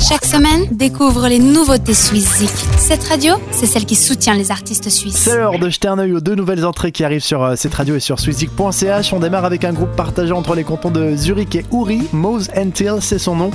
Chaque semaine, découvre les nouveautés suisses Cette radio, c'est celle qui soutient les artistes suisses. C'est l'heure de jeter un œil aux deux nouvelles entrées qui arrivent sur euh, cette radio et sur swisszik.ch. On démarre avec un groupe partagé entre les cantons de Zurich et Uri. Mose Till, c'est son nom.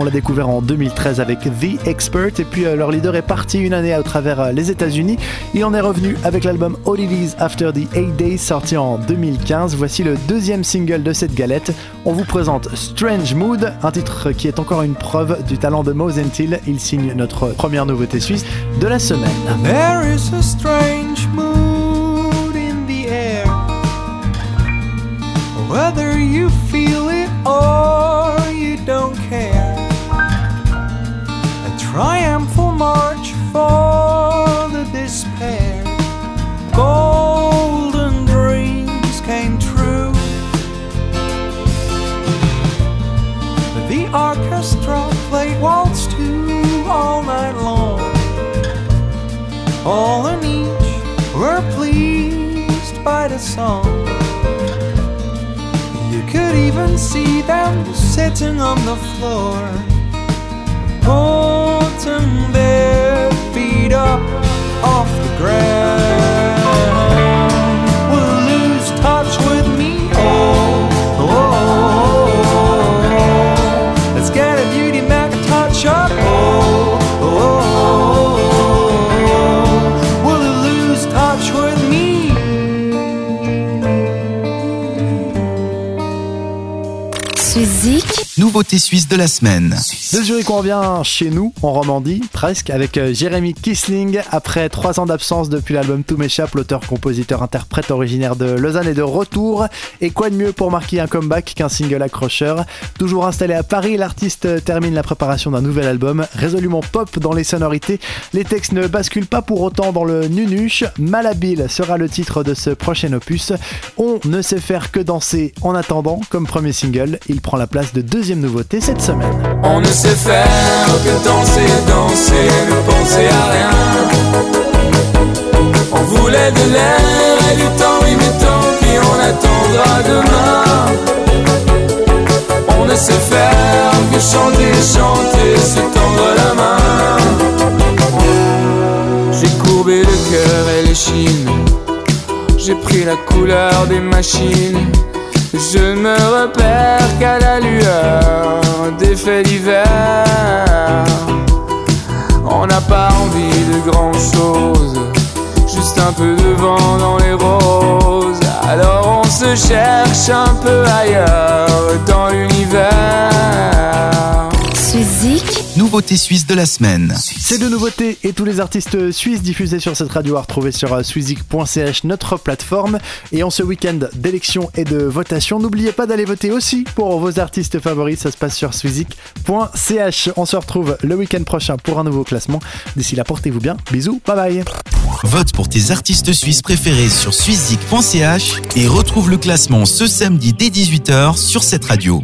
On l'a découvert en 2013 avec The Expert et puis euh, leur leader est parti une année à travers euh, les États-Unis. Il en est revenu avec l'album All It After the Eight Days sorti en 2015. Voici le deuxième single de cette galette. On vous présente Strange Mood, un titre qui est encore une preuve du talent de Mose Till. Il signe notre première nouveauté suisse de la semaine. There is a strange mood in the air. Whether you feel The orchestra played waltz two all night long. All and each were pleased by the song. You could even see them sitting on the floor. Bottom their Suzik Nouveauté suisse de la semaine. De Zurich, on revient chez nous, en Romandie, presque, avec euh, Jérémy Kissling. Après trois ans d'absence depuis l'album Tout m'échappe, l'auteur, compositeur, interprète originaire de Lausanne est de retour. Et quoi de mieux pour marquer un comeback qu'un single accrocheur? Toujours installé à Paris, l'artiste termine la préparation d'un nouvel album, résolument pop dans les sonorités. Les textes ne basculent pas pour autant dans le nunuche. Malhabile sera le titre de ce prochain opus. On ne sait faire que danser en attendant, comme premier single, il prend la place de deuxième nouveauté cette semaine. On ne sait faire que danser, danser, ne penser à rien. On voulait de l'air et du temps, oui, mais tant pis, on attendra demain. On ne sait faire que chanter, chanter, se tendre la main. J'ai courbé le cœur et les chines. J'ai pris la couleur des machines. Je me repère On n'a pas envie de grand chose, juste un peu de vent dans les roses. Alors on se cherche un peu ailleurs dans l'univers. Nouveauté suisse de la semaine. Ces deux nouveautés et tous les artistes suisses diffusés sur cette radio à retrouver sur euh, swizik.ch, notre plateforme. Et en ce week-end d'élection et de votation, n'oubliez pas d'aller voter aussi pour vos artistes favoris. Ça se passe sur swizik.ch. On se retrouve le week-end prochain pour un nouveau classement. D'ici là, portez-vous bien. Bisous, bye bye. Vote pour tes artistes suisses préférés sur swizik.ch et retrouve le classement ce samedi dès 18h sur cette radio.